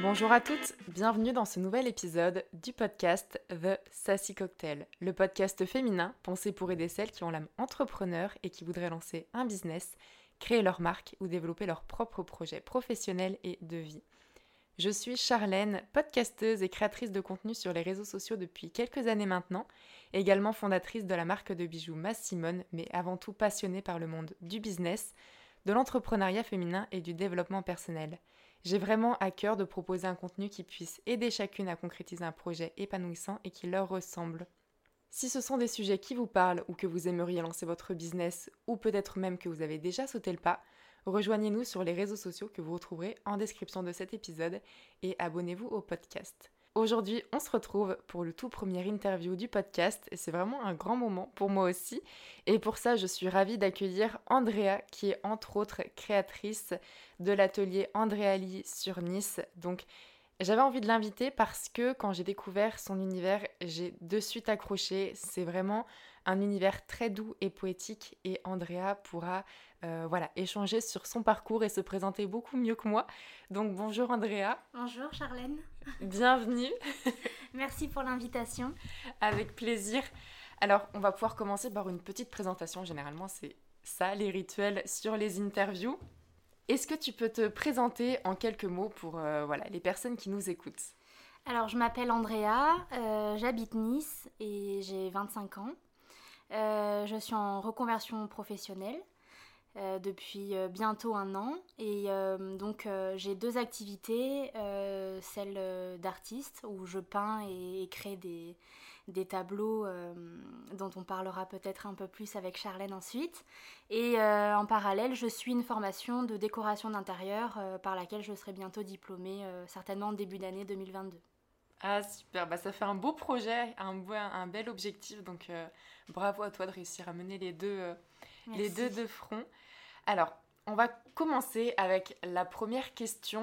Bonjour à toutes, bienvenue dans ce nouvel épisode du podcast The Sassy Cocktail, le podcast féminin pensé pour aider celles qui ont l'âme entrepreneur et qui voudraient lancer un business, créer leur marque ou développer leur propre projet professionnel et de vie. Je suis Charlène, podcasteuse et créatrice de contenu sur les réseaux sociaux depuis quelques années maintenant, également fondatrice de la marque de bijoux Mass Simone, mais avant tout passionnée par le monde du business, de l'entrepreneuriat féminin et du développement personnel. J'ai vraiment à cœur de proposer un contenu qui puisse aider chacune à concrétiser un projet épanouissant et qui leur ressemble. Si ce sont des sujets qui vous parlent ou que vous aimeriez lancer votre business ou peut-être même que vous avez déjà sauté le pas, rejoignez-nous sur les réseaux sociaux que vous retrouverez en description de cet épisode et abonnez-vous au podcast. Aujourd'hui, on se retrouve pour le tout premier interview du podcast et c'est vraiment un grand moment pour moi aussi. Et pour ça, je suis ravie d'accueillir Andrea qui est entre autres créatrice de l'atelier Andréali sur Nice. Donc j'avais envie de l'inviter parce que quand j'ai découvert son univers, j'ai de suite accroché. C'est vraiment un univers très doux et poétique et Andrea pourra euh, voilà, échanger sur son parcours et se présenter beaucoup mieux que moi. Donc bonjour Andrea. Bonjour Charlène. Bienvenue. Merci pour l'invitation. Avec plaisir. Alors on va pouvoir commencer par une petite présentation. Généralement c'est ça les rituels sur les interviews. Est-ce que tu peux te présenter en quelques mots pour euh, voilà, les personnes qui nous écoutent? Alors, je m'appelle Andrea, euh, j'habite Nice et j'ai 25 ans. Euh, je suis en reconversion professionnelle depuis bientôt un an et donc j'ai deux activités, celle d'artiste où je peins et crée des, des tableaux euh, dont on parlera peut-être un peu plus avec Charlène ensuite. Et euh, en parallèle, je suis une formation de décoration d'intérieur euh, par laquelle je serai bientôt diplômée, certainement en début d'année 2022. Ah super, bah, ça fait un beau projet, un, un bel objectif, donc bravo à toi de réussir à mener les deux, les deux de front. Alors, on va commencer avec la première question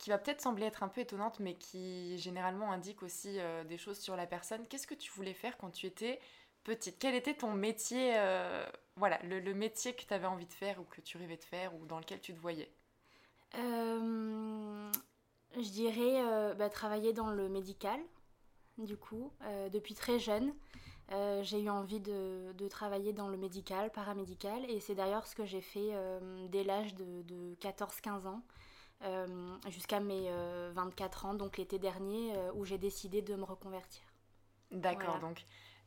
qui va peut-être sembler être un peu étonnante, mais qui généralement indique aussi euh, des choses sur la personne. Qu'est-ce que tu voulais faire quand tu étais petite? Quel était ton métier, euh, voilà, le, métier que tu avais envie de faire ou que tu rêvais de faire ou dans lequel tu te voyais? Euh, Je dirais bah, travailler dans le médical, du coup, depuis très jeune. j'ai eu envie de, de, travailler dans le médical, paramédical, et c'est d'ailleurs ce que j'ai fait dès l'âge de, de 14-15 ans. Euh, jusqu'à mes 24 euh, ans, donc l'été dernier, euh, où j'ai décidé de me reconvertir. D'accord, donc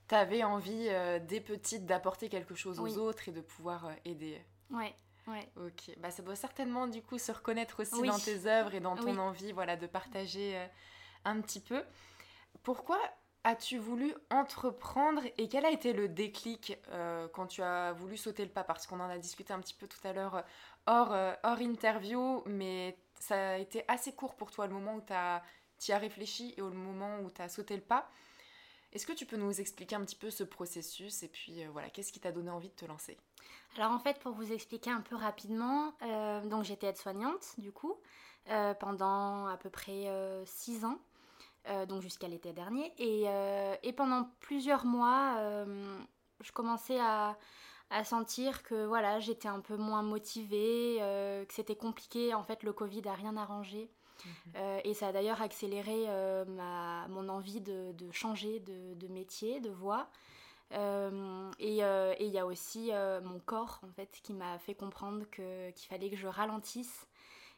tu avais envie des petites d'apporter quelque chose aux autres et de pouvoir aider. Ouais. Ouais. Ok, bah, ça doit certainement du coup se reconnaître aussi dans tes œuvres et dans ton envie voilà, de partager un petit peu. Pourquoi as-tu voulu entreprendre et quel a été le déclic quand tu as voulu sauter le pas? Parce qu'on en a discuté un petit peu tout à l'heure hors, hors interview, mais ça a été assez court pour toi le moment où tu as, as réfléchi et au moment où tu as sauté le pas. Est-ce que tu peux nous expliquer un petit peu ce processus et puis euh, voilà, qu'est-ce qui t'a donné envie de te lancer? Alors en fait, pour vous expliquer un peu rapidement, euh, donc j'étais aide-soignante du coup euh, pendant à peu près 6 ans, donc jusqu'à l'été dernier, et, et, pendant plusieurs mois, je commençais à, sentir que voilà, j'étais un peu moins motivée, que c'était compliqué. En fait, le Covid a rien arrangé. Mhm. Euh, et ça a d'ailleurs accéléré euh, ma, mon envie de, changer de, métier, de voie. et il y a aussi mon corps en fait qui m'a fait comprendre qu'il fallait que je ralentisse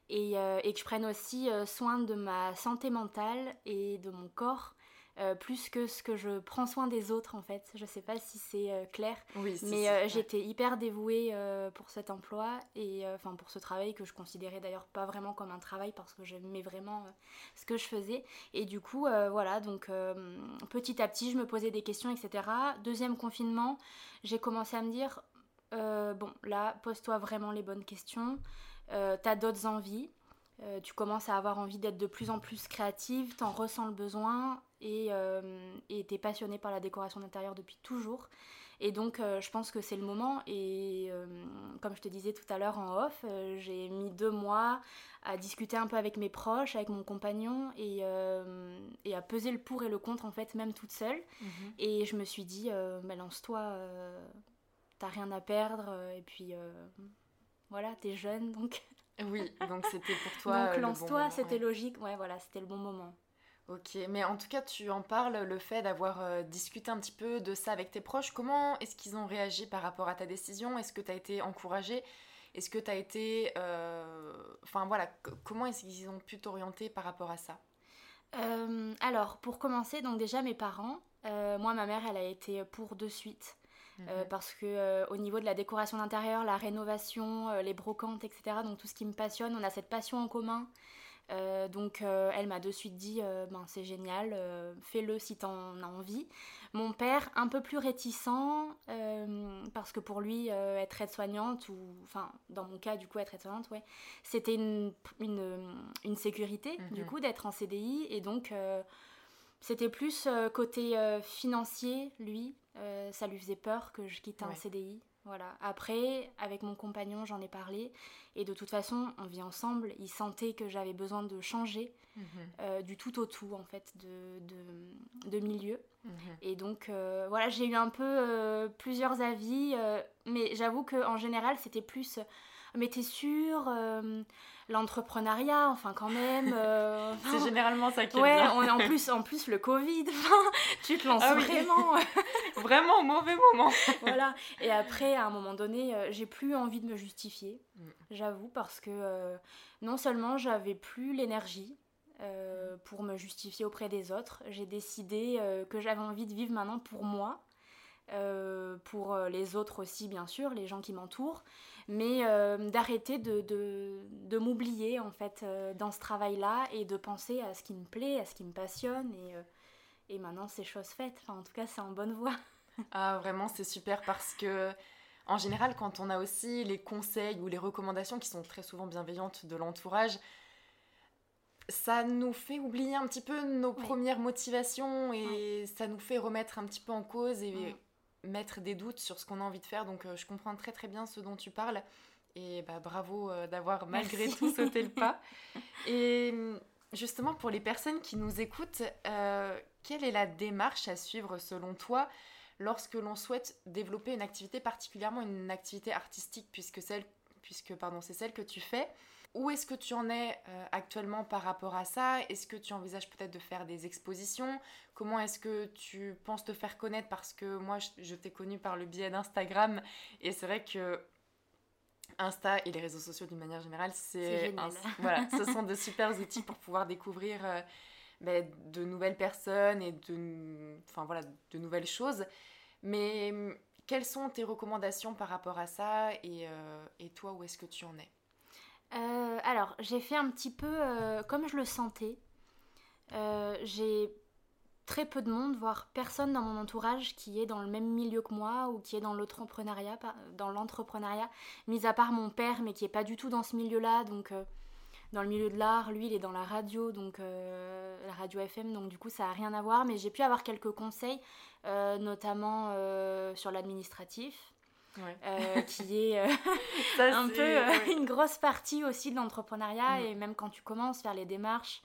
et, et, que je prenne aussi soin de ma santé mentale et de mon corps euh, plus que ce que je prends soin des autres en fait. Je sais pas si c'est euh, clair, mais euh, j'étais hyper dévouée pour cet emploi et enfin pour ce travail que je considérais d'ailleurs pas vraiment comme un travail parce que j'aimais vraiment ce que je faisais. Et du coup, voilà, donc petit à petit, je me posais des questions, etc. Deuxième confinement, j'ai commencé à me dire bon, là, pose-toi vraiment les bonnes questions. T'as d'autres envies. Tu commences à avoir envie d'être de plus en plus créative, t'en ressens le besoin et euh, était passionnée par la décoration d'intérieur depuis toujours. Et donc, euh, je pense que c'est le moment. Et euh, comme je te disais tout à l'heure en off, j'ai mis deux mois à discuter un peu avec mes proches, avec mon compagnon, et, et, à peser le pour et le contre, en fait, même toute seule. Mhm. Et je me suis dit, bah, lance-toi, t'as rien à perdre. Et puis, voilà, t'es jeune, donc Oui, donc c'était pour toi. donc lance-toi, c'était logique. Ouais, voilà, c'était le bon moment. Ok, mais en tout cas, tu en parles, le fait d'avoir euh, discuté un petit peu de ça avec tes proches. Comment est-ce qu'ils ont réagi par rapport à ta décision? Est-ce que tu as été encouragée? Est-ce que tu as été... Euh, enfin voilà, comment est-ce qu'ils ont pu t'orienter par rapport à ça? Euh, Alors, pour commencer, donc déjà mes parents, moi ma mère, elle a été pour de suite. Mhm. parce que au niveau de la décoration d'intérieur, la rénovation, les brocantes, etc., donc tout ce qui me passionne, on a cette passion en commun. Euh, donc euh, elle m'a de suite dit euh, ben, c'est génial, fais-le si t'en as envie. Mon père un peu plus réticent parce que pour lui être aide-soignante ou enfin dans mon cas du coup être aide-soignante ouais c'était une, une, sécurité du mhm. coup d'être en CDI et donc c'était plus côté financier lui ça lui faisait peur que je quitte un CDI voilà. Après, avec mon compagnon, j'en ai parlé. Et de toute façon, on vit ensemble. Il sentait que j'avais besoin de changer mhm. euh, du tout au tout, en fait, de, de, milieu. Mhm. Et donc, euh, voilà, j'ai eu un peu euh, plusieurs avis. mais j'avoue qu'en général, c'était plus mais t'es sûr l'entrepreneuriat, enfin quand même. Euh, c'est généralement ça qui est ouais, en plus, en plus le Covid, tu te lances ah vraiment. vraiment au mauvais moment. voilà. Et après, à un moment donné, euh, j'ai plus envie de me justifier, mm. j'avoue, parce que euh, non seulement j'avais plus l'énergie. pour me justifier auprès des autres, j'ai décidé que j'avais envie de vivre maintenant pour moi, pour les autres aussi bien sûr, les gens qui m'entourent, mais euh, d'arrêter de, de, de m'oublier en fait euh, dans ce travail-là et de penser à ce qui me plaît, à ce qui me passionne et, euh, et maintenant c'est chose faite. Enfin, en tout cas, c'est en bonne voie. ah, vraiment, c'est super parce que en général, quand on a aussi les conseils ou les recommandations qui sont très souvent bienveillantes de l'entourage, ça nous fait oublier un petit peu nos premières motivations et ça nous fait remettre un petit peu en cause et mettre des doutes sur ce qu'on a envie de faire. Donc euh, je comprends très très bien ce dont tu parles. Et bah, bravo euh, d'avoir malgré tout sauté le pas. Et justement, pour les personnes qui nous écoutent, euh, quelle est la démarche à suivre selon toi lorsque l'on souhaite développer une activité, particulièrement une activité artistique, puisque, celle, puisque pardon, c'est celle que tu fais? Où est-ce que tu en es euh, actuellement par rapport à ça? Est-ce que tu envisages peut-être de faire des expositions? Comment est-ce que tu penses te faire connaître? Parce que moi, je, t'ai connu par le biais d'Instagram. Et c'est vrai que Insta et les réseaux sociaux d'une manière générale, c'est voilà, ce sont de super outils pour pouvoir découvrir euh, ben, de nouvelles personnes et de, enfin, voilà, de nouvelles choses. Mais quelles sont tes recommandations par rapport à ça? Et, euh, et toi, où est-ce que tu en es? Euh, alors, j'ai fait un petit peu euh, comme je le sentais. Euh, j'ai très peu de monde, voire personne dans mon entourage qui est dans le même milieu que moi ou qui est dans l'entrepreneuriat, dans mis à part mon père, mais qui est pas du tout dans ce milieu-là, donc dans le milieu de l'art, lui il est dans la radio, donc la radio FM, donc du coup ça a rien à voir, mais j'ai pu avoir quelques conseils, notamment sur l'administratif, euh, qui est euh, un peu euh, une grosse partie aussi de l'entrepreneuriat. Mm. Et même quand tu commences, faire les démarches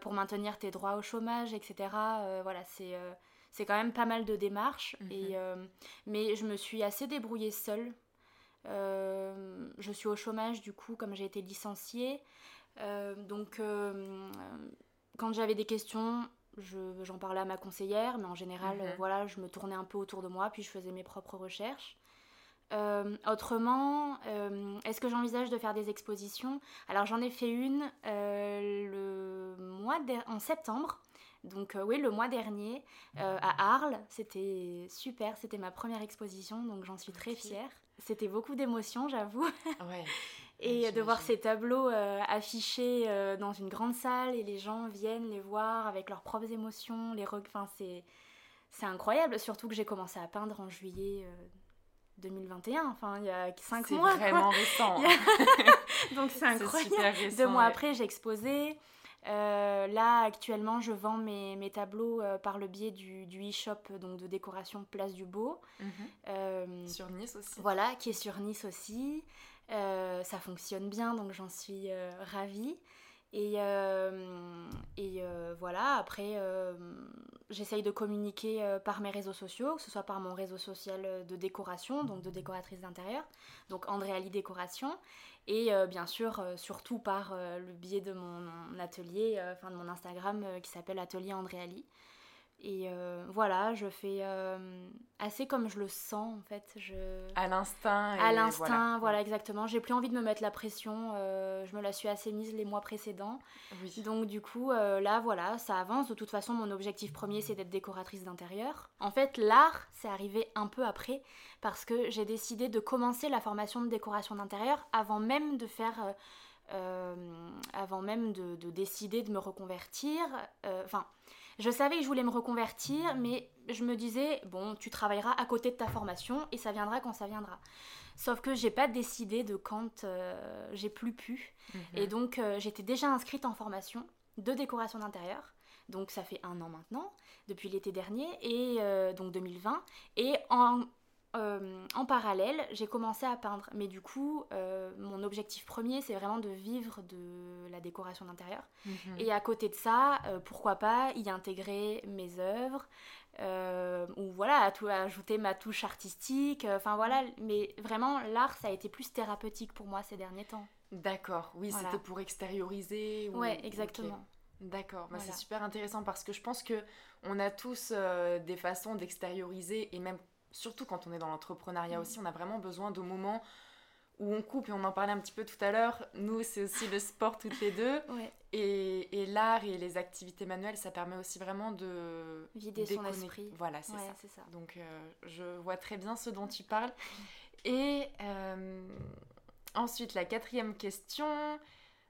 pour maintenir tes droits au chômage, etc. voilà, c'est c'est quand même pas mal de démarches. Mm-hmm. Et, mais je me suis assez débrouillée seule. je suis au chômage du coup, comme j'ai été licenciée. donc, quand j'avais des questions, j'en parlais à ma conseillère, mais en général, mm-hmm. voilà, je me tournais un peu autour de moi, puis je faisais mes propres recherches. Euh, autrement, euh, est-ce que j'envisage de faire des expositions? Alors j'en ai fait une euh, le mois en septembre. Donc oui, le mois dernier à Arles, c'était super, c'était ma première exposition, donc j'en suis très fière. C'était beaucoup d'émotions, j'avoue. Ouais. et de voir ces tableaux affichés dans une grande salle et les gens viennent les voir avec leurs propres émotions, les enfin, c'est c'est incroyable, surtout que j'ai commencé à peindre en juillet 2021, enfin il y a 5 mois. C'est vraiment récent. Donc c'est incroyable. Deux mois après, j'ai exposé. Euh, là, actuellement, je vends mes, mes tableaux euh, par le biais du, du e-shop donc de décoration Place du Beau. Mhm. Euh, sur Nice aussi. Voilà, qui est sur Nice aussi. ça fonctionne bien, donc j'en suis ravie. Et, et voilà, après, j'essaye de communiquer euh, par mes réseaux sociaux, que ce soit par mon réseau social euh, de décoration, donc de décoratrice d'intérieur, donc Andréali Décoration, et bien sûr surtout par le biais de mon, atelier, enfin de mon Instagram qui s'appelle Atelier Andréali. Et euh, voilà, je fais euh, assez comme je le sens en fait. Je... À l'instinct. À l'instinct, voilà. exactement. J'ai plus envie de me mettre la pression. Euh, je me la suis assez mise les mois précédents. Donc du coup, là voilà, ça avance. De toute façon, mon objectif premier, c'est d'être décoratrice d'intérieur. En fait, l'art, c'est arrivé un peu après parce que j'ai décidé de commencer la formation de décoration d'intérieur avant même de faire... avant même de, de, décider de me reconvertir. Enfin je savais que je voulais me reconvertir, mais je me disais, bon, tu travailleras à côté de ta formation et ça viendra quand ça viendra. Sauf que j'ai pas décidé de quand euh, j'ai plus pu. Mhm. Et donc, euh, j'étais déjà inscrite en formation de décoration d'intérieur. Donc, ça fait un an maintenant, depuis l'été dernier, et euh, donc 2020. Et en euh, en parallèle, j'ai commencé à peindre. Mais du coup, euh, mon objectif premier, c'est vraiment de vivre de la décoration d'intérieur. Mhm. Et à côté de ça, euh, pourquoi pas y intégrer mes œuvres, ou voilà, à tout, ajouter ma touche artistique. Enfin voilà, mais vraiment, l'art, ça a été plus thérapeutique pour moi ces derniers temps. D'accord, oui, c'était pour extérioriser. Ou... Ouais, exactement. D'accord, bah, c'est super intéressant parce que je pense que on a tous des façons d'extérioriser et même surtout quand on est dans l'entrepreneuriat mm. aussi, on a vraiment besoin de moments où on coupe, et on en parlait un petit peu tout à l'heure, nous c'est aussi le sport toutes les deux, et, l'art et les activités manuelles, ça permet aussi vraiment de... Vider son esprit. Voilà, c'est ça. Donc euh, je vois très bien ce dont tu parles. Et euh, ensuite, la quatrième question,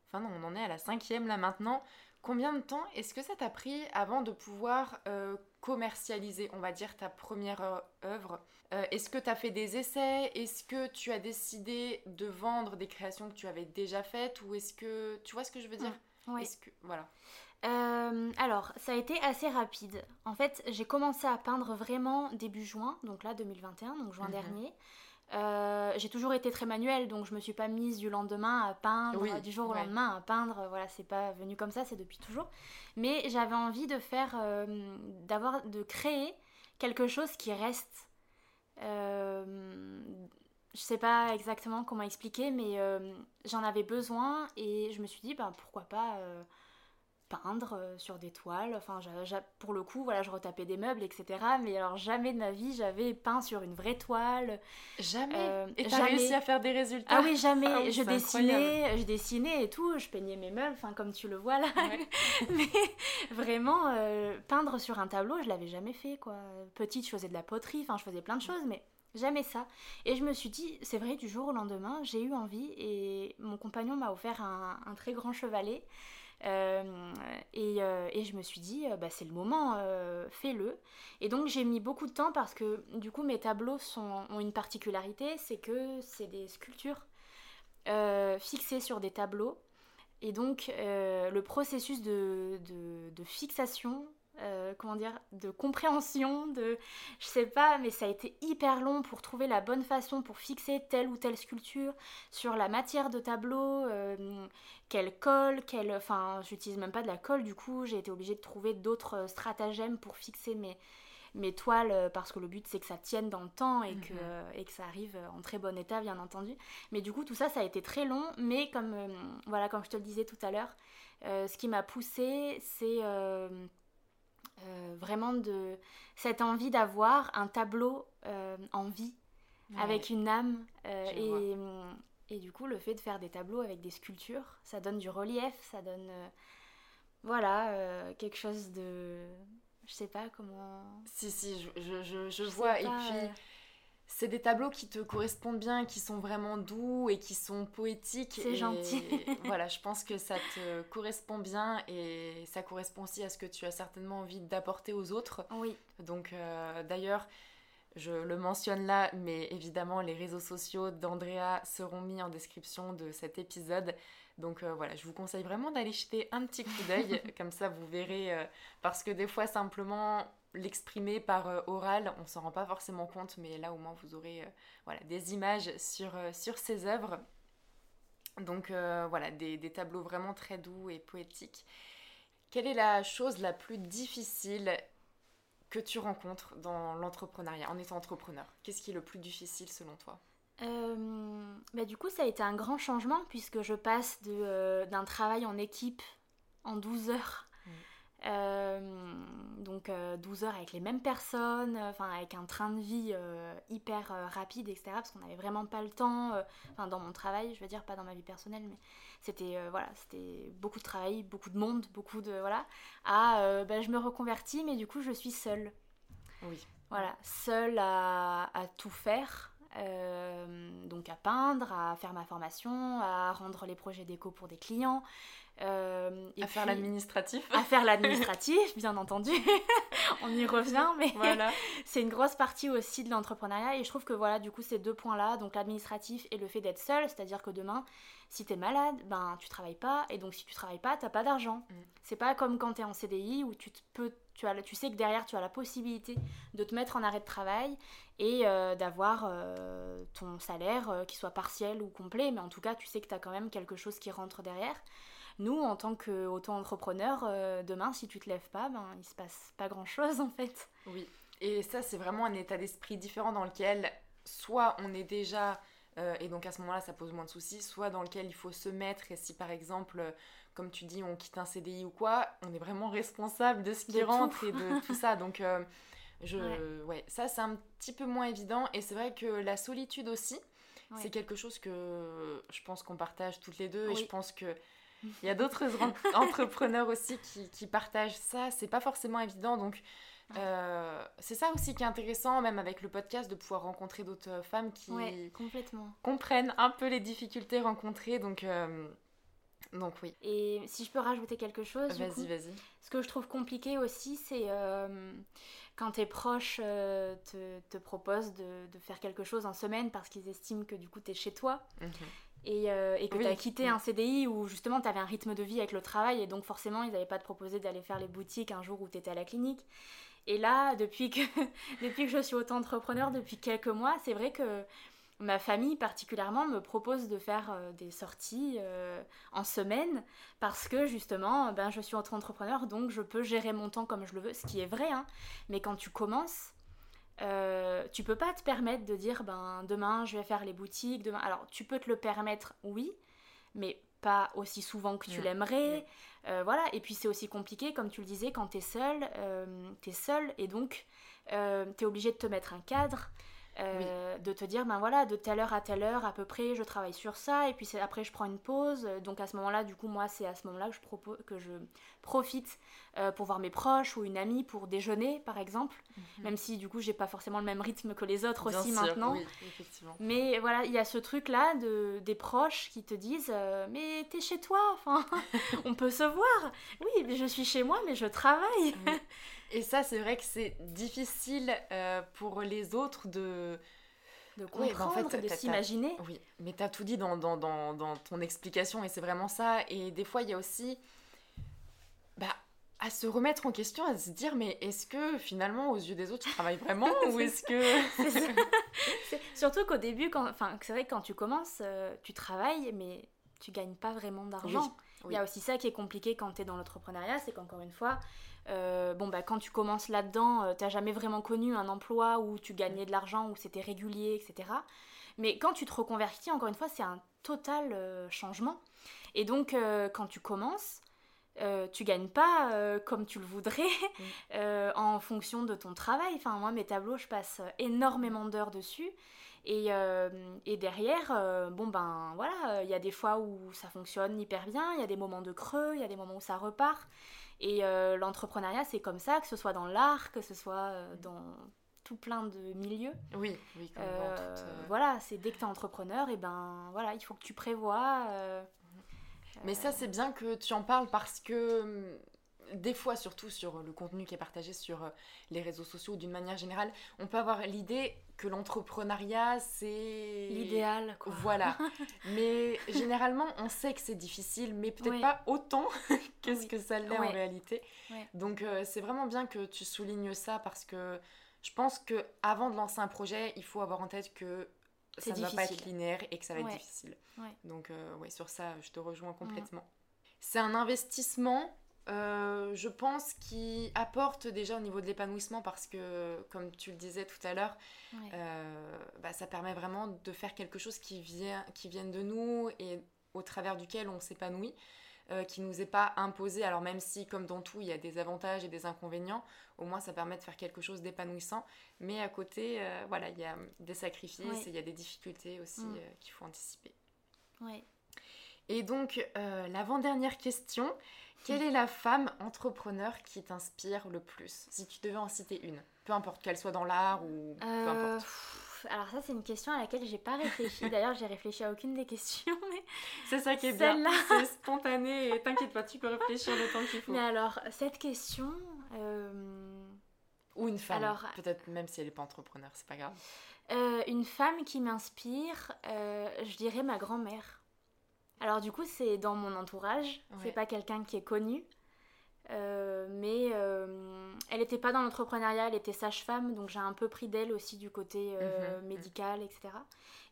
enfin non, on en est à la cinquième là maintenant. Combien de temps est-ce que ça t'a pris avant de pouvoir euh, commercialiser, on va dire, ta première euh, œuvre? Euh, Est-ce que tu as fait des essais? Est-ce que tu as décidé de vendre des créations que tu avais déjà faites? Ou est-ce que... Tu vois ce que je veux dire? Mmh, Oui. que... Voilà. alors, ça a été assez rapide. En fait, j'ai commencé à peindre vraiment début juin, donc là 2021, donc juin mmh dernier. Euh, j'ai toujours été très manuelle, donc je me suis pas mise du lendemain à peindre, du jour au lendemain à peindre. Voilà, c'est pas venu comme ça, c'est depuis toujours. Mais j'avais envie de faire, euh, d'avoir, de créer quelque chose qui reste. Euh, je sais pas exactement comment expliquer, mais j'en avais besoin et je me suis dit, bah, pourquoi pas peindre euh, sur des toiles. Enfin, pour le coup, voilà, je retapais des meubles, etc. Mais alors, jamais de ma vie, j'avais peint sur une vraie toile. Jamais euh, Et t'as réussi à faire des résultats Ah oui, jamais. Ah je dessinais, je dessinais et tout, je peignais mes meubles, enfin, comme tu le vois là. mais vraiment, euh, peindre sur un tableau, je l'avais jamais fait, quoi. Petite, je faisais de la poterie, enfin, je faisais plein de choses, mais jamais ça. Et je me suis dit, c'est vrai, du jour au lendemain, j'ai eu envie et mon compagnon m'a offert un, un très grand chevalet. Euh, euh, et, je me suis dit, euh, bah, c'est le moment, fais-le. Et donc j'ai mis beaucoup de temps parce que du coup mes tableaux sont, ont une particularité, c'est que c'est des sculptures fixées sur des tableaux. Et donc le processus de, de fixation euh, comment dire, de compréhension, de, je sais pas, mais ça a été hyper long pour trouver la bonne façon pour fixer telle ou telle sculpture sur la matière de tableau, euh, quelle colle, quelle, enfin, j'utilise même pas de la colle du coup, j'ai été obligée de trouver d'autres stratagèmes pour fixer mes, mes toiles euh, parce que le but c'est que ça tienne dans le temps et, que, mhm. et que ça arrive en très bon état bien entendu. Mais du coup tout ça ça a été très long mais comme voilà comme je te le disais tout à l'heure, ce qui m'a poussée c'est euh, vraiment de cette envie d'avoir un tableau euh, en vie avec une âme euh, et, et, du coup le fait de faire des tableaux avec des sculptures ça donne du relief ça donne voilà quelque chose de je sais pas comment. Si si je, je, je, vois. Et puis c'est des tableaux qui te correspondent bien, qui sont vraiment doux et qui sont poétiques. C'est gentil. voilà, je pense que ça te correspond bien et ça correspond aussi à ce que tu as certainement envie d'apporter aux autres. Oui. Donc, euh, d'ailleurs, je le mentionne là, mais évidemment, les réseaux sociaux d'Andrea seront mis en description de cet épisode. Donc euh, voilà, je vous conseille vraiment d'aller jeter un petit coup d'œil, comme ça vous verrez, euh, parce que des fois simplement l'exprimer par euh, oral, on s'en rend pas forcément compte, mais là au moins vous aurez euh, voilà, des images sur, euh, sur ces œuvres. Donc voilà, des, tableaux vraiment très doux et poétiques. Quelle est la chose la plus difficile que tu rencontres dans l'entrepreneuriat, en étant entrepreneur? Qu'est-ce qui est le plus difficile selon toi? Bah, Du coup, ça a été un grand changement puisque je passe d'un travail en équipe en 12 heures euh, donc 12 euh, heures avec les mêmes personnes, euh, enfin avec un train de vie hyper rapide, etc. Parce qu'on n'avait vraiment pas le temps, enfin dans mon travail, je veux dire, pas dans ma vie personnelle, mais c'était voilà, c'était beaucoup de travail, beaucoup de monde, beaucoup de voilà. Ah, ben, je me reconvertis, mais du coup je suis seule. Oui. Voilà, seule à, à tout faire. donc à peindre, à faire ma formation, à rendre les projets déco pour des clients, euh, à faire l'administratif. À faire l'administratif, bien entendu. On y revient, mais voilà. c'est une grosse partie aussi de l'entrepreneuriat. Et je trouve que voilà, du coup, ces deux points-là, donc l'administratif et le fait d'être seul, c'est-à-dire que demain, si tu es malade, ben tu travailles pas. Et donc, si tu travailles pas, t'as pas d'argent. Mm. C'est pas comme quand tu es en CDI où tu, peux, tu, as, tu sais que derrière, tu as la possibilité de te mettre en arrêt de travail et euh, d'avoir euh, ton salaire qui soit partiel ou complet. Mais en tout cas, tu sais que tu as quand même quelque chose qui rentre derrière. Nous, en tant qu'auto-entrepreneur, euh, demain, si tu te lèves pas, ben, il se passe pas grand-chose en fait. Oui, et ça, c'est vraiment un état d'esprit différent dans lequel soit on est déjà, euh, et donc à ce moment-là, ça pose moins de soucis, soit dans lequel il faut se mettre, et si par exemple, comme tu dis, on quitte un CDI ou quoi, on est vraiment responsable de ce qui rentre et de tout ça. Donc, euh, je, ouais. ça, c'est un petit peu moins évident, et c'est vrai que la solitude aussi, c'est quelque chose que je pense qu'on partage toutes les deux, et je pense que il y a d'autres entrepreneurs aussi qui, qui, partagent ça. C'est pas forcément évident. Donc, euh, c'est ça aussi qui est intéressant, même avec le podcast, de pouvoir rencontrer d'autres femmes qui complètement. comprennent un peu les difficultés rencontrées. Donc, euh, donc oui. Et si je peux rajouter quelque chose, vas-y, vas-y. Ce que je trouve compliqué aussi, c'est euh, quand tes proches te, te, proposent de, de, faire quelque chose en semaine parce qu'ils estiment que du coup tu es chez toi. Mhm et, euh, et que tu as quitté un CDI où justement tu avais un rythme de vie avec le travail et donc forcément ils n'avaient pas te proposé d'aller faire les boutiques un jour où tu étais à la clinique. Et là, depuis que, depuis que je suis auto-entrepreneur, depuis quelques mois, c'est vrai que ma famille particulièrement me propose de faire euh, des sorties euh, en semaine parce que justement ben, je suis auto-entrepreneur donc je peux gérer mon temps comme je le veux, ce qui est vrai, hein. mais quand tu commences, euh, tu peux pas te permettre de dire ben demain je vais faire les boutiques demain. Alors tu peux te le permettre oui mais pas aussi souvent que tu l'aimerais. Euh, voilà. Et puis c'est aussi compliqué comme tu le disais quand tu es seul euh, tu es seul et donc euh, tu es obligé de te mettre un cadre euh, de te dire, ben voilà, de telle heure à telle heure à peu près, je travaille sur ça, et puis après je prends une pause. Donc à ce moment-là, du coup, moi, c'est à ce moment-là que je, propose, que je profite euh, pour voir mes proches ou une amie pour déjeuner, par exemple. Mhm. Même si, du coup, j'ai pas forcément le même rythme que les autres aussi maintenant. Mais voilà, il y a ce truc-là de, des proches qui te disent, euh, mais t'es chez toi, enfin, on peut se voir. Oui, mais je suis chez moi, mais je travaille. Et ça, c'est vrai que c'est difficile euh, pour les autres de... De comprendre, en fait, de s'imaginer. Oui, mais tu as tout dit dans, dans, dans, dans ton explication et c'est vraiment ça. Et des fois, il y a aussi... Bah, à se remettre en question, à se dire mais est-ce que finalement aux yeux des autres tu travailles vraiment ou est-ce que surtout qu'au début quand enfin c'est vrai que quand tu commences euh, tu travailles mais tu gagnes pas vraiment d'argent. Il y a aussi ça qui est compliqué quand tu es dans l'entrepreneuriat, c'est qu'encore une fois euh, bon, bah, quand tu commences là-dedans, tu euh, t'as jamais vraiment connu un emploi où tu gagnais de l'argent, où c'était régulier, etc. Mais quand tu te reconvertis, encore une fois, c'est un total euh, changement. Et donc, quand tu commences, tu gagnes pas comme tu le voudrais en fonction de ton travail. Enfin, moi, mes tableaux, je passe énormément d'heures dessus. Et, et derrière, bon ben voilà, il y a des fois où ça fonctionne hyper bien, il y a des moments de creux, il y a des moments où ça repart. Et euh, l'entrepreneuriat, c'est comme ça, que ce soit dans l'art, que ce soit euh, dans tout plein de milieux. Oui, oui, comme euh, Voilà, c'est dès que tu es entrepreneur, et ben voilà, il faut que tu prévois. Mais ça, c'est bien que tu en parles parce que hum, des fois, surtout sur le contenu qui est partagé sur euh, les réseaux sociaux d'une manière générale, on peut avoir l'idée que l'entrepreneuriat, c'est... L'idéal, quoi. Voilà. mais généralement, on sait que c'est difficile, mais peut-être pas autant que ce que ça l'est en réalité. Donc, euh, c'est vraiment bien que tu soulignes ça parce que je pense que avant de lancer un projet, il faut avoir en tête que ça ne va pas être linéaire et que ça va être difficile. Donc, euh, ouais, sur ça, je te rejoins complètement. C'est un investissement euh, je pense qu'il apporte déjà au niveau de l'épanouissement parce que, comme tu le disais tout à l'heure, euh, bah, ça permet vraiment de faire quelque chose qui vient, qui vienne de nous et au travers duquel on s'épanouit, euh, qui nous est pas imposé. Alors même si, comme dans tout, il y a des avantages et des inconvénients, au moins ça permet de faire quelque chose d'épanouissant. Mais à côté, voilà, il y a des sacrifices et il y a des difficultés aussi mm. qu'il faut anticiper. Et donc, l'avant-dernière question, quelle est la femme entrepreneur qui t'inspire le plus? Si tu devais en citer une, peu importe qu'elle soit dans l'art ou peu euh, importe. Alors ça c'est une question à laquelle j'ai pas réfléchi. D'ailleurs j'ai réfléchi à aucune des questions. Mais c'est ça qui est bien. C'est spontané et t'inquiète pas, tu peux réfléchir le temps qu'il faut. Mais alors cette question. Euh, ou une femme. Alors peut-être même si elle n'est pas entrepreneur, c'est pas grave. Euh, une femme qui m'inspire, je dirais ma grand-mère. Alors du coup, c'est dans mon entourage. C'est pas quelqu'un qui est connu. Euh, mais euh, elle n'était pas dans l'entrepreneuriat, elle était sage-femme, donc j'ai un peu pris d'elle aussi du côté euh, mhm. médical, etc.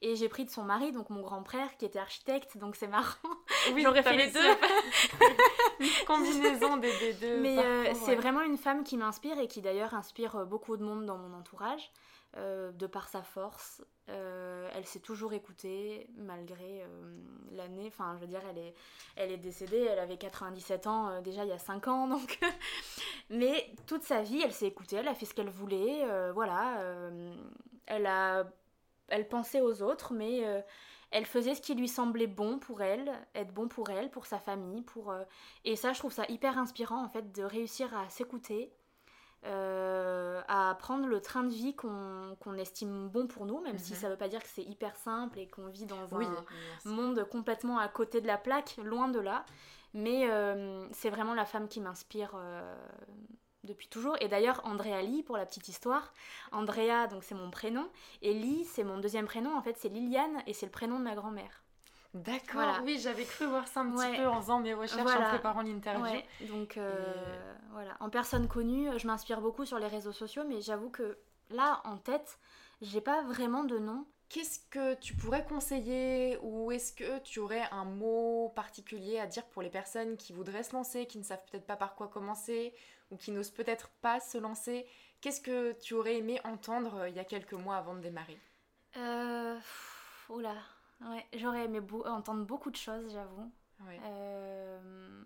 Et j'ai pris de son mari, donc mon grand-père, qui était architecte, donc c'est marrant. Oui, J'aurais fait les deux. une combinaison des, deux. Mais c'est vraiment une femme qui m'inspire et qui d'ailleurs inspire beaucoup de monde dans mon entourage. Euh, de par sa force. Euh, elle s'est toujours écoutée malgré euh, l'année. Enfin, je veux dire, elle est, elle est décédée, elle avait 97 ans déjà il y a 5 ans. Donc Mais toute sa vie, elle s'est écoutée, elle a fait ce qu'elle voulait. voilà. elle, a, elle pensait aux autres, mais elle faisait ce qui lui semblait bon pour elle, être bon pour elle, pour sa famille. pour Et ça, je trouve ça hyper inspirant en fait de réussir à s'écouter euh, à prendre le train de vie qu'on estime bon pour nous, même si mhm. ça ne veut pas dire que c'est hyper simple et qu'on vit dans un monde complètement à côté de la plaque, loin de là. Mais euh, c'est vraiment la femme qui m'inspire euh, depuis toujours. Et d'ailleurs, Andrea Lee, pour la petite histoire, Andrea, donc c'est mon prénom, et Lee, c'est mon deuxième prénom. En fait, c'est Liliane et c'est le prénom de ma grand-mère. D'accord, oui, j'avais cru voir ça un petit peu en faisant mes recherches, en préparant l'interview. Donc euh, voilà, en personne connue, je m'inspire beaucoup sur les réseaux sociaux, mais j'avoue que là, en tête, j'ai pas vraiment de nom. Qu'est-ce que tu pourrais conseiller ou est-ce que tu aurais un mot particulier à dire pour les personnes qui voudraient se lancer, qui ne savent peut-être pas par quoi commencer ou qui n'osent peut-être pas se lancer? Qu'est-ce que tu aurais aimé entendre euh, il y a quelques mois avant de démarrer? Euh... Oula, Ouais, j'aurais aimé entendre beaucoup de choses, j'avoue. Euh,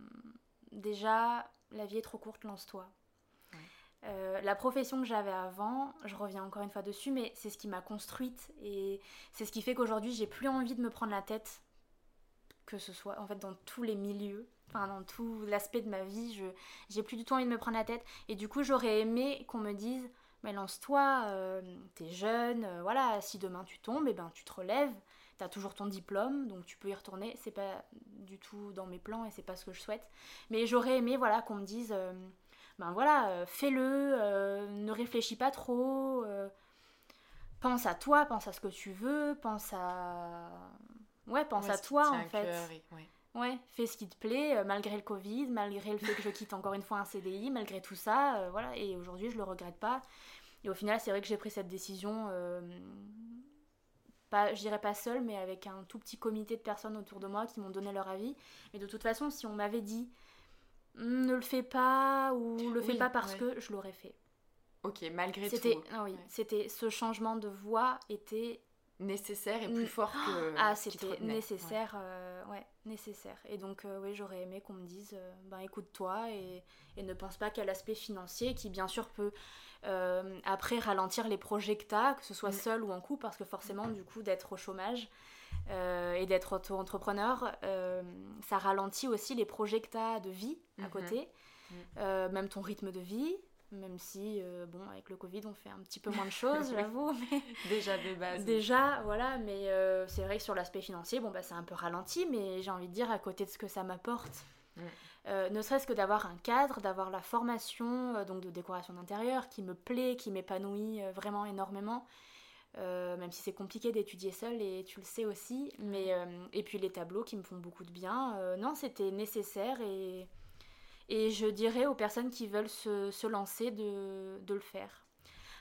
déjà, la vie est trop courte, lance-toi. Euh, la profession que j'avais avant, je reviens encore une fois dessus, mais c'est ce qui m'a construite et c'est ce qui fait qu'aujourd'hui j'ai plus envie de me prendre la tête, que ce soit en fait dans tous les milieux, enfin dans tout l'aspect de ma vie, je j'ai plus du tout envie de me prendre la tête et du coup j'aurais aimé qu'on me dise mais lance-toi, euh, t'es jeune, voilà, si demain tu tombes, et eh ben tu te relèves, t'as toujours ton diplôme, donc tu peux y retourner. C'est pas du tout dans mes plans et c'est pas ce que je souhaite. Mais j'aurais aimé voilà, qu'on me dise euh, ben voilà, euh, fais-le, euh, ne réfléchis pas trop, pense à toi, pense à ce que tu veux, pense à. Ouais, pense à toi en fait. ouais. fais ce qui te plaît, malgré le Covid, malgré le fait que je quitte encore une fois un CDI, malgré tout ça, voilà. Et aujourd'hui, je le regrette pas. Et au final, c'est vrai que j'ai pris cette décision pas, je dirais pas seule, mais avec un tout petit comité de personnes autour de moi qui m'ont donné leur avis. Mais de toute façon, si on m'avait dit hmm, ne le fais pas ou le fais pas parce que, je l'aurais fait. Ok, malgré tout. Ah oui, c'était ce changement de voix était nécessaire et plus fort que. Ah, c'était nécessaire, euh, ouais. nécessaire. Et donc, euh, oui, j'aurais aimé qu'on me dise, euh, ben écoute-toi et, et, ne pense pas qu'à l'aspect financier qui, bien sûr, peut euh, après, ralentir les projets que tu as, que ce soit seul ou en couple, parce que forcément, du coup, d'être au chômage euh, et d'être auto-entrepreneur, euh, ça ralentit aussi les projets que tu as de vie à mhm. côté, mhm. même ton rythme de vie. Même si, bon, avec le Covid, on fait un petit peu moins de choses, j'avoue. Déjà de base. Déjà, voilà, mais c'est vrai que sur l'aspect financier, bon, bah, c'est un peu ralenti, mais j'ai envie de dire, à côté de ce que ça m'apporte, euh, ne serait-ce que d'avoir un cadre, d'avoir la formation euh, donc de décoration d'intérieur qui me plaît, qui m'épanouit euh, vraiment énormément. même si c'est compliqué d'étudier seul et tu le sais aussi, mais et puis les tableaux qui me font beaucoup de bien. non, c'était nécessaire et, et je dirais aux personnes qui veulent se, se lancer de, de, le faire.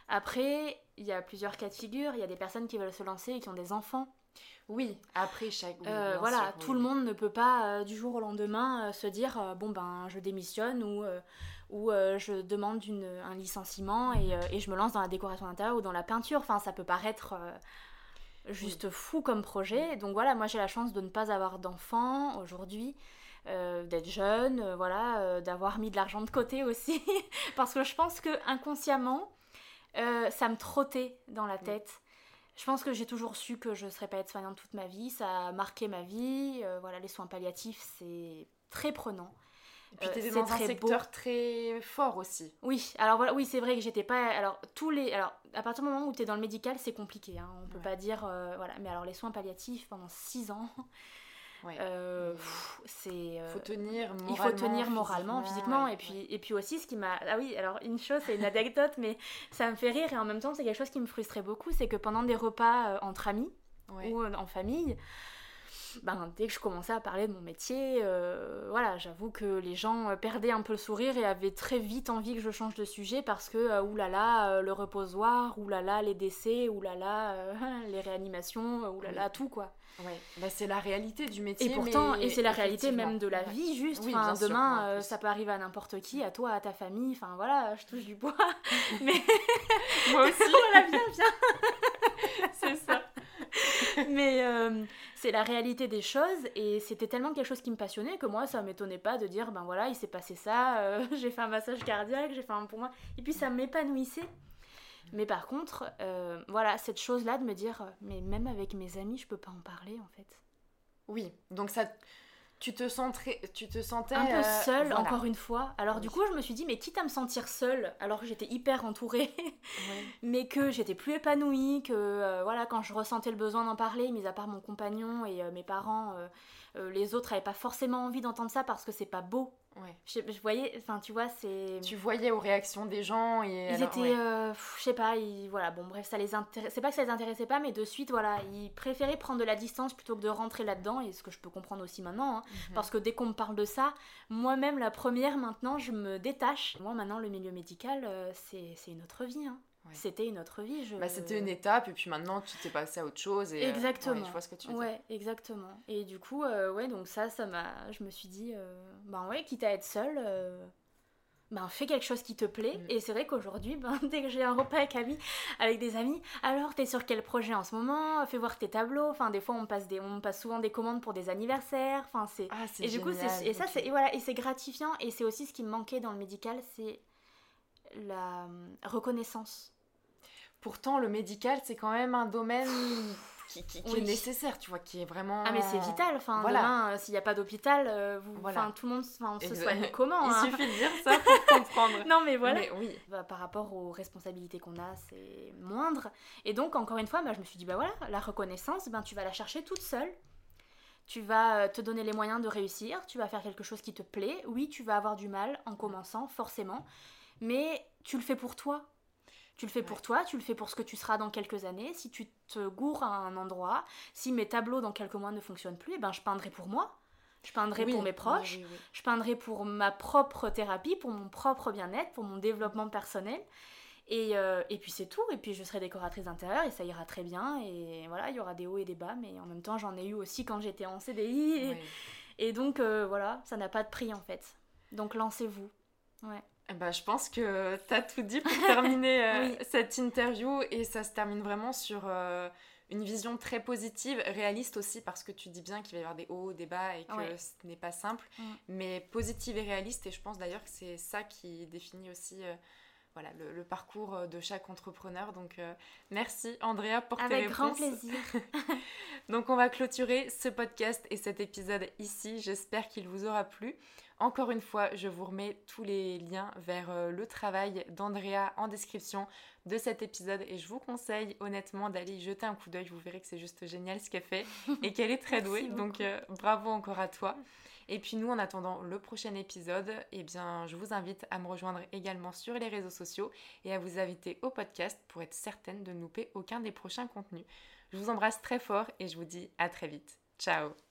Après, il y a plusieurs cas de figure. Il y a des personnes qui veulent se lancer et qui ont des enfants. Oui, après chaque. Euh, voilà, tout le monde ne peut pas euh, du jour au lendemain euh, se dire bon ben je démissionne ou, ou je demande une, un licenciement et, et, je me lance dans la décoration d'intérieur ou dans la peinture. Enfin, ça peut paraître juste fou comme projet. Donc voilà, moi j'ai la chance de ne pas avoir d'enfants aujourd'hui. d'être jeune, voilà, d'avoir mis de l'argent de côté aussi, parce que je pense que inconsciemment, ça me trottait dans la tête. Je pense que j'ai toujours su que je ne serais pas aide-soignante toute ma vie. Ça a marqué ma vie. Euh, voilà, les soins palliatifs, c'est très prenant. Et puis dans un secteur très fort aussi. Oui, alors voilà, oui, c'est vrai que j'étais pas. Alors, tous les. Alors, à partir du moment où tu es dans le médical, c'est compliqué. Hein, on peut pas dire. Euh, voilà, mais alors les soins palliatifs pendant 6 ans. Ouais. Euh, c'est. Euh, faut tenir moralement. Il faut tenir moralement, physiquement. et, puis, et puis aussi, ce qui m'a. Ah oui, alors une chose, c'est une anecdote, mais ça me fait rire et en même temps, c'est quelque chose qui me frustrait beaucoup c'est que pendant des repas euh, entre amis ou en famille, ben, dès que je commençais à parler de mon métier, voilà, j'avoue que les gens perdaient un peu le sourire et avaient très vite envie que je change de sujet parce que, oulala, le reposoir, oulala, les décès, oulala, les réanimations, oulala, tout quoi. Ouais, bah, c'est la réalité du métier. Et pourtant, et c'est la réalité même de la vie, juste. demain, euh, ça peut arriver à n'importe qui, à toi, à ta famille. Enfin voilà, je touche du bois. mais moi aussi. voilà, viens, viens. c'est ça. mais euh, c'est la réalité des choses et c'était tellement quelque chose qui me passionnait que moi, ça m'étonnait pas de dire ben voilà, il s'est passé ça, euh, j'ai fait un massage cardiaque, j'ai fait un pour moi. Et puis ça m'épanouissait. Mais par contre, euh, voilà, cette chose-là de me dire, mais même avec mes amis, je peux pas en parler en fait. Oui, donc ça, tu te, sentais, tu te sentais un peu euh, seule, encore une fois. Alors du coup, je me suis dit, mais quitte à me sentir seule, alors que j'étais hyper entourée, mais que j'étais plus épanouie, que voilà, quand je ressentais le besoin d'en parler, mis à part mon compagnon et mes parents, les autres n'avaient pas forcément envie d'entendre ça parce que c'est pas beau Ouais. Je, voyais, enfin tu vois, c'est. Tu voyais aux réactions des gens et. Ils étaient, euh, je sais pas, ils, voilà, bon bref, ça les intéressait. C'est pas que ça les intéressait pas, mais de suite, voilà, ils préféraient prendre de la distance plutôt que de rentrer là-dedans, et ce que je peux comprendre aussi maintenant, hein. mhm. parce que dès qu'on me parle de ça, moi-même la première maintenant, je me détache. Moi maintenant, le milieu médical, euh, c'est une autre vie. Hein. C'était une autre vie. Je... Bah, c'était une étape, et puis maintenant tu t'es passé à autre chose. Et, euh, exactement. je vois ce que tu veux ouais, exactement. Et du coup, euh, ouais, donc ça, ça m'a. Je me suis dit, euh, ben ouais, quitte à être seule, ben fais quelque chose qui te plaît. Mm. Et c'est vrai qu'aujourd'hui, ben, dès que j'ai un repas avec, amis, avec des amis, alors t'es sur quel projet en ce moment? Fais voir tes tableaux. Enfin, des fois, on passe, des, on passe souvent des commandes pour des anniversaires. Enfin, c'est. Ah, et du coup, et ça, c'est et voilà, et c'est gratifiant. Et c'est aussi ce qui me manquait dans le médical, c'est la reconnaissance Pourtant, le médical, c'est quand même un domaine qui, est nécessaire, tu vois, qui est vraiment. Ah, mais c'est vital. Enfin, voilà. Euh, s'il n'y a pas d'hôpital, euh, voilà. tout le monde on se soigne comment Il hein suffit de dire ça pour comprendre. non, mais voilà. oui. Bah, par rapport aux responsabilités qu'on a, c'est moindre. Et donc, encore une fois, bah, je me suis dit, bah voilà, la reconnaissance, ben, tu vas la chercher toute seule. Tu vas euh, te donner les moyens de réussir, tu vas faire quelque chose qui te plaît. Oui, tu vas avoir du mal en commençant, forcément. Mais tu le fais pour toi tu le fais pour toi, tu le fais pour ce que tu seras dans quelques années. Si tu te gourres à un endroit, si mes tableaux dans quelques mois ne fonctionnent plus, eh ben je peindrai pour moi. Je peindrai pour mes proches, je peindrai pour ma propre thérapie, pour mon propre bien-être, pour mon développement personnel. Et, euh, et puis c'est tout, et puis je serai décoratrice d'intérieur et ça ira très bien. Et voilà, il y aura des hauts et des bas, mais en même temps j'en ai eu aussi quand j'étais en CDI. Et, donc euh, voilà, ça n'a pas de prix en fait. Donc lancez-vous. Ouais. Ben, je pense que tu as tout dit pour terminer euh, cette interview et ça se termine vraiment sur euh, une vision très positive, réaliste aussi parce que tu dis bien qu'il va y avoir des hauts, des bas et que ce n'est pas simple, mm. mais positive et réaliste et je pense d'ailleurs que c'est ça qui définit aussi euh, voilà, le, parcours de chaque entrepreneur. Donc merci Andrea pour tes réponses. Avec grand plaisir. Donc on va clôturer ce podcast et cet épisode ici. J'espère qu'il vous aura plu. Encore une fois, je vous remets tous les liens vers euh, le travail d'Andrea en description de cet épisode et je vous conseille honnêtement d'aller y jeter un coup d'œil. Vous verrez que c'est juste génial ce qu'elle fait et qu'elle est très douée. Donc euh, bravo encore à toi. Et puis nous, en attendant le prochain épisode, eh bien, je vous invite à me rejoindre également sur les réseaux sociaux et à vous inviter au podcast pour être certaine de ne louper aucun des prochains contenus. Je vous embrasse très fort et je vous dis à très vite. Ciao